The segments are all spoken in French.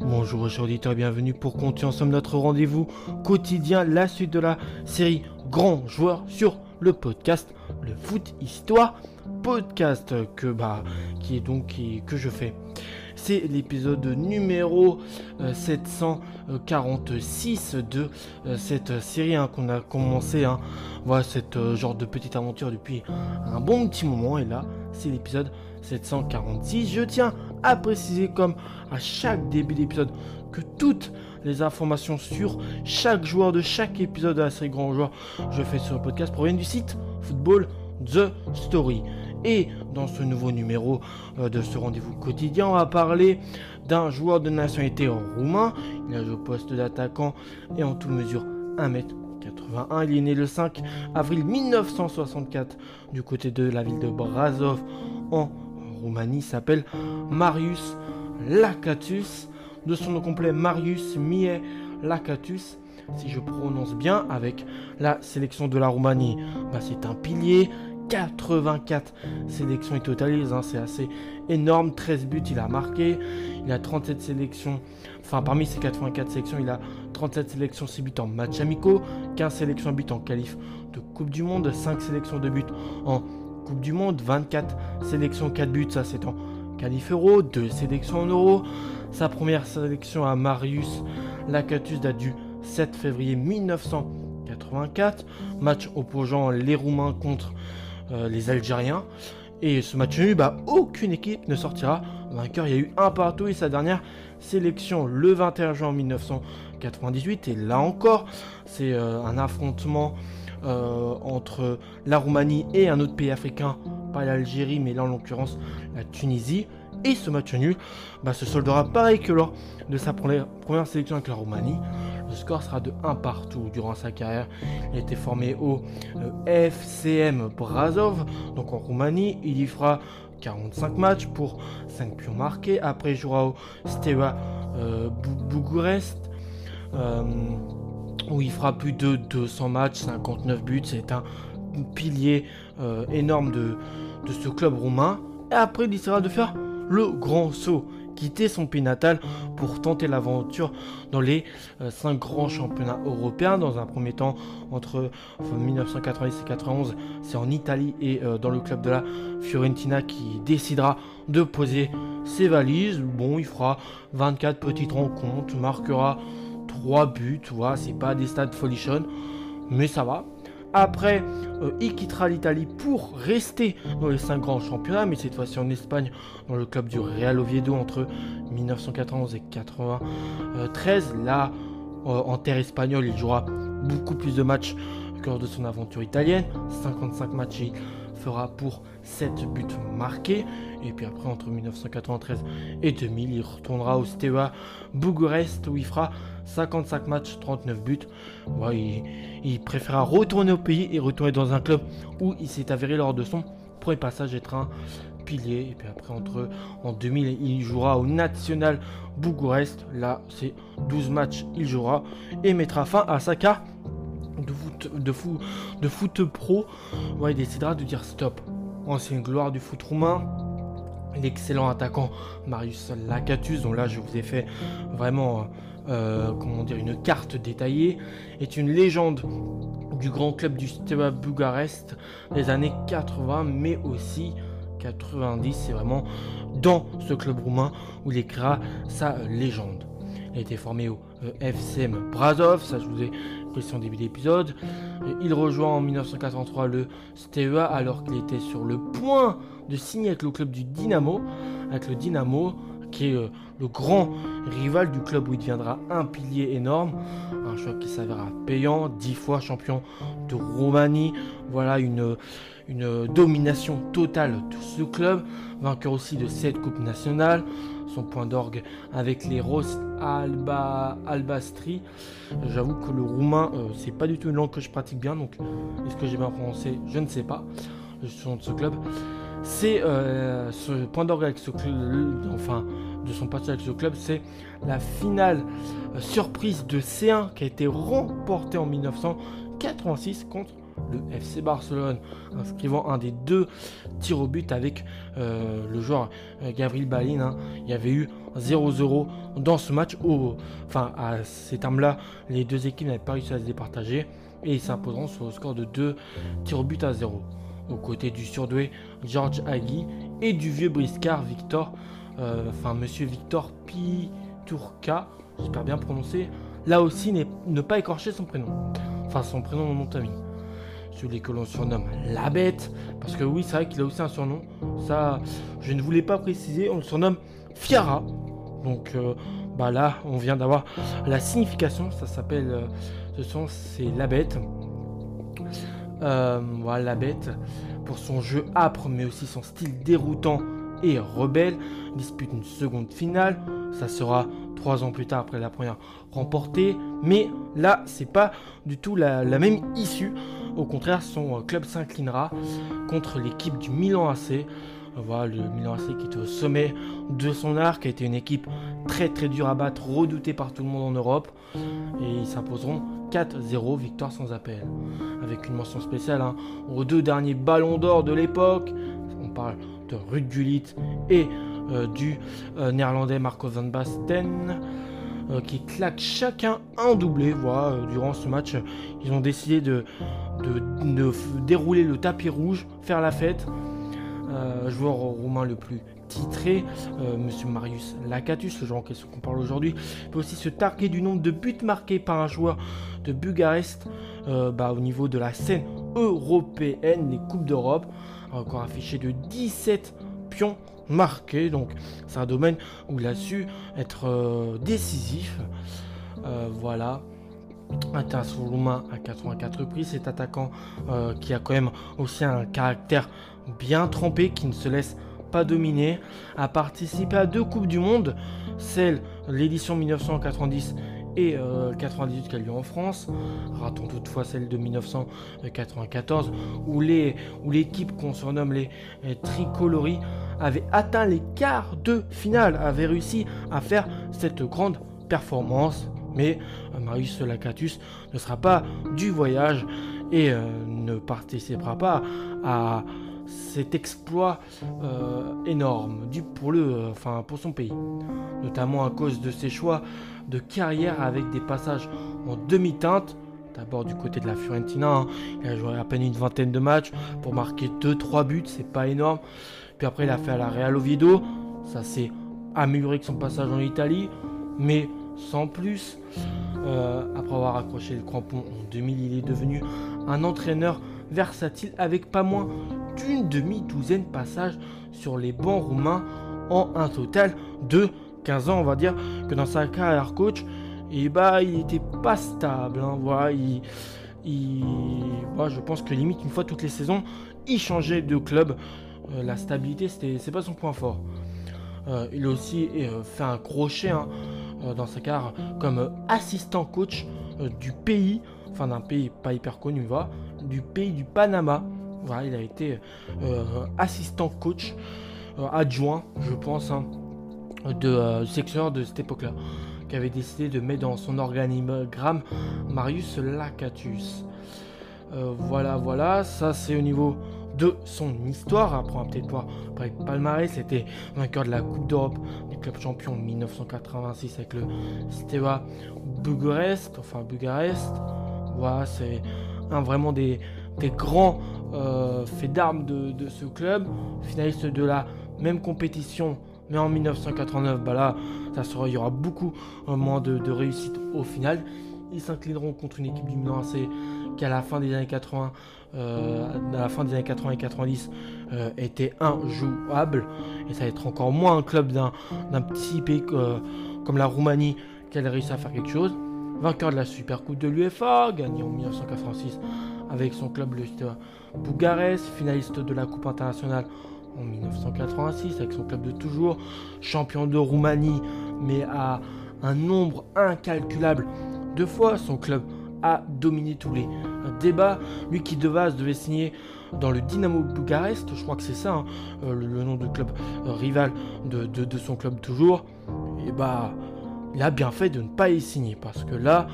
Bonjour chers auditeurs, bienvenue pour continuer ensemble notre rendez-vous quotidien, la suite de la série Grand Joueur sur le podcast Le Foot Histoire podcast que bah qui est donc que je fais. C'est l'épisode numéro 746 euh, de euh, cette série hein, qu'on a commencé. Hein. Voilà, cette euh, genre de petite aventure depuis un bon petit moment. Et là, c'est l'épisode 746. Je tiens à préciser, comme à chaque début d'épisode, que toutes les informations sur chaque joueur de chaque épisode de la série Grand Joueur, je fais sur le podcast, proviennent du site Football The Story. Et dans ce nouveau numéro euh, de ce rendez-vous quotidien, on va parler d'un joueur de nationalité roumain. Il a joué au poste d'attaquant et en tout mesure 1m81. Il est né le 5 avril 1964 du côté de la ville de Brazov en Roumanie. S'appelle Marius Lakatus. De son nom complet, Marius Mie Lakatus si je prononce bien, avec la sélection de la Roumanie. Bah, c'est un pilier, 84 sélections il totalise, hein, c'est assez énorme, 13 buts il a marqué, il a 37 sélections, enfin parmi ces 84 sélections, il a 37 sélections 6 buts en match amicaux, 15 sélections buts en qualif de Coupe du Monde, 5 sélections de buts en Coupe du Monde, 24 sélections 4 buts, ça c'est en qualif euro, 2 sélections en euro, sa première sélection à Marius Lacatus date du 7 février 1984, match opposant les Roumains contre euh, les Algériens. Et ce match nul, bah, aucune équipe ne sortira vainqueur. Il y a eu un partout et sa dernière sélection le 21 juin 1998. Et là encore, c'est euh, un affrontement euh, entre la Roumanie et un autre pays africain, pas l'Algérie, mais là en l'occurrence la Tunisie. Et ce match nul bah, se soldera pareil que lors de sa première, sélection avec la Roumanie. Le score sera de 1 partout durant sa carrière. Il a été formé au euh, FCM Brazov, donc en Roumanie. Il y fera 45 matchs pour 5 pions marqués. Après, il jouera au Steaua euh, où il fera plus de 200 matchs, 59 buts. C'est un pilier euh, énorme de, ce club roumain. Et après, il essaiera de faire le grand saut, quitter son pays natal pour tenter l'aventure dans les 5 euh, grands championnats européens. Dans un premier temps, entre 1990 et 91, c'est en Italie et euh, dans le club de la Fiorentina qui décidera de poser ses valises. Bon, il fera 24 petites rencontres, marquera 3 buts, voilà, c'est pas des stades folichonnes, mais ça va. Après, euh, il quittera l'Italie pour rester dans les 5 grands championnats, mais cette fois-ci en Espagne, dans le club du Real Oviedo entre 1991 et 1993. Là, euh, en terre espagnole, il jouera beaucoup plus de matchs que lors de son aventure italienne. 55 matchs, fera pour 7 buts marqués. Et puis après, entre 1993 et 2000, il retournera au Steaua Bucarest où il fera 55 matchs, 39 buts. il, il préféra retourner au pays et retourner dans un club où il s'est avéré lors de son premier passage être un pilier. Et puis après, entre, en 2000, il jouera au National Bucarest. Là, c'est 12 matchs, il jouera et mettra fin à sa carte de foot, de foot, de foot pro. il décidera de dire stop. Ancienne gloire du foot roumain, l'excellent attaquant Marius Lacatus, dont là je vous ai fait vraiment euh, comment dire, une carte détaillée, est une légende du grand club du Steaua Bucarest des années 80, mais aussi 90. C'est vraiment dans ce club roumain où il créera sa légende. Il a été formé au euh, FCM Brazov, ça je vous ai précisé début d'épisode. Il rejoint en 1983 le Steaua alors qu'il était sur le point de signer avec le club du Dynamo, avec le Dynamo qui est euh, le grand rival du club où il deviendra un pilier énorme. Un choix qui s'avérera payant, dix fois champion de Roumanie. Voilà une, une domination totale de ce club. Vainqueur aussi de cette coupes nationales. Son point d'orgue avec les Ros Alba, Albastri. J'avoue que le roumain, euh, c'est pas du tout une langue que je pratique bien. Donc, est-ce que j'ai bien prononcé Je ne sais pas. Le nom de ce club c'est euh, ce point d'orgue avec ce club, enfin de son passage avec ce club, c'est la finale euh, surprise de C1 qui a été remportée en 1986 contre le FC Barcelone, inscrivant un des deux tirs au but avec euh, le joueur euh, Gabriel Balin. Hein. Il y avait eu 0-0 dans ce match. enfin, à ces termes-là, les deux équipes n'avaient pas réussi à se départager et ils s'imposeront sur le score de 2 tirs au but à 0. Aux côtés du surdoué George Agui et du vieux briscard Victor, euh, enfin monsieur Victor Piturka, j'espère bien prononcer, là aussi ne pas écorcher son prénom. Enfin son prénom mon nom de celui que l'on surnomme la bête, parce que oui, c'est vrai qu'il a aussi un surnom. Ça, je ne voulais pas préciser, on le surnomme Fiara. Donc euh, bah là, on vient d'avoir la signification, ça s'appelle, euh, ce son, c'est la bête. Euh, voilà, la bête, pour son jeu âpre, mais aussi son style déroutant et rebelle, dispute une seconde finale. Ça sera trois ans plus tard après la première remportée. Mais là, c'est pas du tout la même issue. Au contraire, son club s'inclinera contre l'équipe du Milan AC. Voilà, le Milan AC qui est au sommet de son arc, a été une équipe très très dure à battre, redoutée par tout le monde en Europe. Et ils s'imposeront 4-0, victoire sans appel. Avec une mention spéciale hein, aux deux derniers ballons d'or de l'époque. On parle de Ruud Gullit et euh, du euh, néerlandais Marco van Basten. Euh, qui claquent chacun un doublé. Voilà, durant ce match, ils ont décidé de, de, dérouler le tapis rouge, faire la fête. Euh, joueur roumain le plus titré, euh, Monsieur Marius Lakatus, le joueur en question qu'on parle aujourd'hui, peut aussi se targuer du nombre de buts marqués par un joueur de Bucarest euh, bah, au niveau de la scène européenne, les Coupes d'Europe, encore affiché de 17 pions marqués, donc c'est un domaine où il a su être décisif. voilà international roumain à 84 reprises. Cet attaquant euh, qui a quand même aussi un caractère bien trempé, qui ne se laisse pas dominer, a participé à deux Coupes du Monde, celle l'édition 1990 et 98 euh, qui a lieu en France. Ratons toutefois celle de 1994 où les où l'équipe qu'on surnomme les, les tricoloris avait atteint les quarts de finale, avait réussi à faire cette grande performance mais euh, Marius Lacatus ne sera pas du voyage et euh, ne participera pas à cet exploit euh, énorme du, pour, son pays, notamment à cause de ses choix de carrière avec des passages en demi-teinte. D'abord du côté de la Fiorentina, hein. il a joué à peine une vingtaine de matchs pour marquer 2-3 buts, c'est pas énorme. Puis après il a fait à la Real Oviedo, ça s'est amélioré que son passage en Italie, mais sans plus. Euh, après avoir accroché le crampon en 2000, il est devenu un entraîneur versatile avec pas moins d'une demi-douzaine de passages sur les bancs roumains en un total de 15 ans. On va dire que dans sa carrière coach, bah, il était pas stable. Hein. voilà, il, je pense que limite une fois toutes les saisons, il changeait de club. Euh, la stabilité, c'est pas son point fort. Euh, il a aussi fait un crochet hein, dans sa carrière comme assistant coach euh, du pays, enfin d'un pays pas hyper connu, va, du pays du Panama. Voilà, il a été euh, assistant coach adjoint, je pense, hein, de secteur de cette époque-là, qui avait décidé de mettre dans son organigramme Marius Lacatus. voilà, voilà, ça c'est au niveau de son histoire. On va peut-être voir parler palmarès. C'était vainqueur de la Coupe d'Europe des clubs champions 1986 avec le Steaua Bugarest. Enfin, Bugarest. Voilà, c'est un vraiment des, grands euh, faits d'armes de, ce club. Finaliste de la même compétition mais en 1989, bah là, ça sera, il y aura beaucoup euh, moins de, de réussite au final. Ils s'inclineront contre une équipe du Milan AC qui à la fin des années 80, euh, à la fin des années 80 et 90, euh, était injouable. Et ça va être encore moins un club d'un petit pays euh, comme la Roumanie qui a réussi à faire quelque chose. Vainqueur de la Super Coupe de l'UEFA, gagné en 1986 avec son club le Bugarest, finaliste de la Coupe internationale en 1986 avec son club de toujours, champion de Roumanie, mais à un nombre incalculable de fois son club a dominé tous les débats. Lui qui de base devait signer dans le Dynamo Bucarest, je crois que c'est ça hein, euh, le, nom de club euh, rival de, son club toujours, et bah il a bien fait de ne pas y signer parce que là,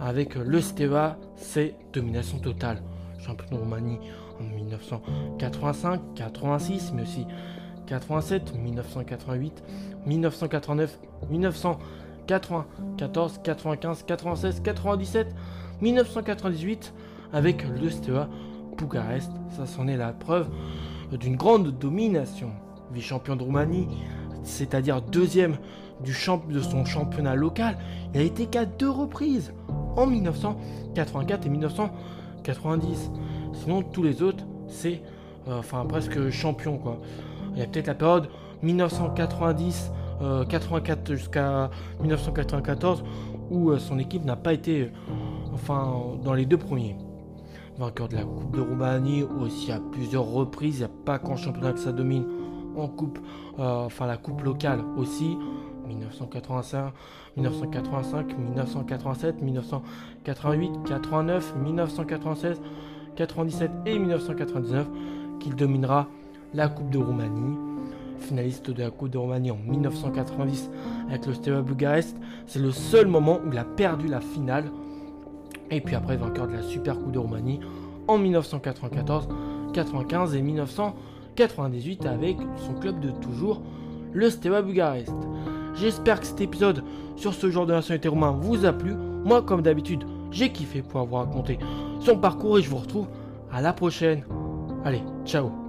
avec le Steva, c'est domination totale. champion de Roumanie en 1985, 86, mais aussi 87, 1988, 1989, 1994, 95, 96, 97, 1998 avec le Steaua Bucarest. Ça s'en est la preuve d'une grande domination. Vice-champion de Roumanie, c'est-à-dire deuxième du de son championnat local, il a été qu'à deux reprises, en 1984 et 1990. Sinon, tous les autres, c'est euh, presque champion quoi. Il y a peut-être la période 1990 84 euh, jusqu'à 1994 où euh, son équipe n'a pas été enfin dans les deux premiers. Vainqueur de la Coupe de Roumanie aussi à plusieurs reprises, il n'y a pas qu'en championnat que ça domine, en coupe, enfin la coupe locale aussi. 1985, 1985, 1987, 1988, 89, 1996, 97 et 1999 qu'il dominera la Coupe de Roumanie. Finaliste de la Coupe de Roumanie en 1990 avec le Steaua Bucarest, c'est le seul moment où il a perdu la finale. Et puis après vainqueur de la Super Coupe de Roumanie en 1994, 95 et 1998 avec son club de toujours, le Steaua Bucarest. J'espère que cet épisode sur ce genre de nationalité roumain vous a plu. Moi, comme d'habitude, j'ai kiffé pouvoir vous raconter son parcours et je vous retrouve à la prochaine. Allez, ciao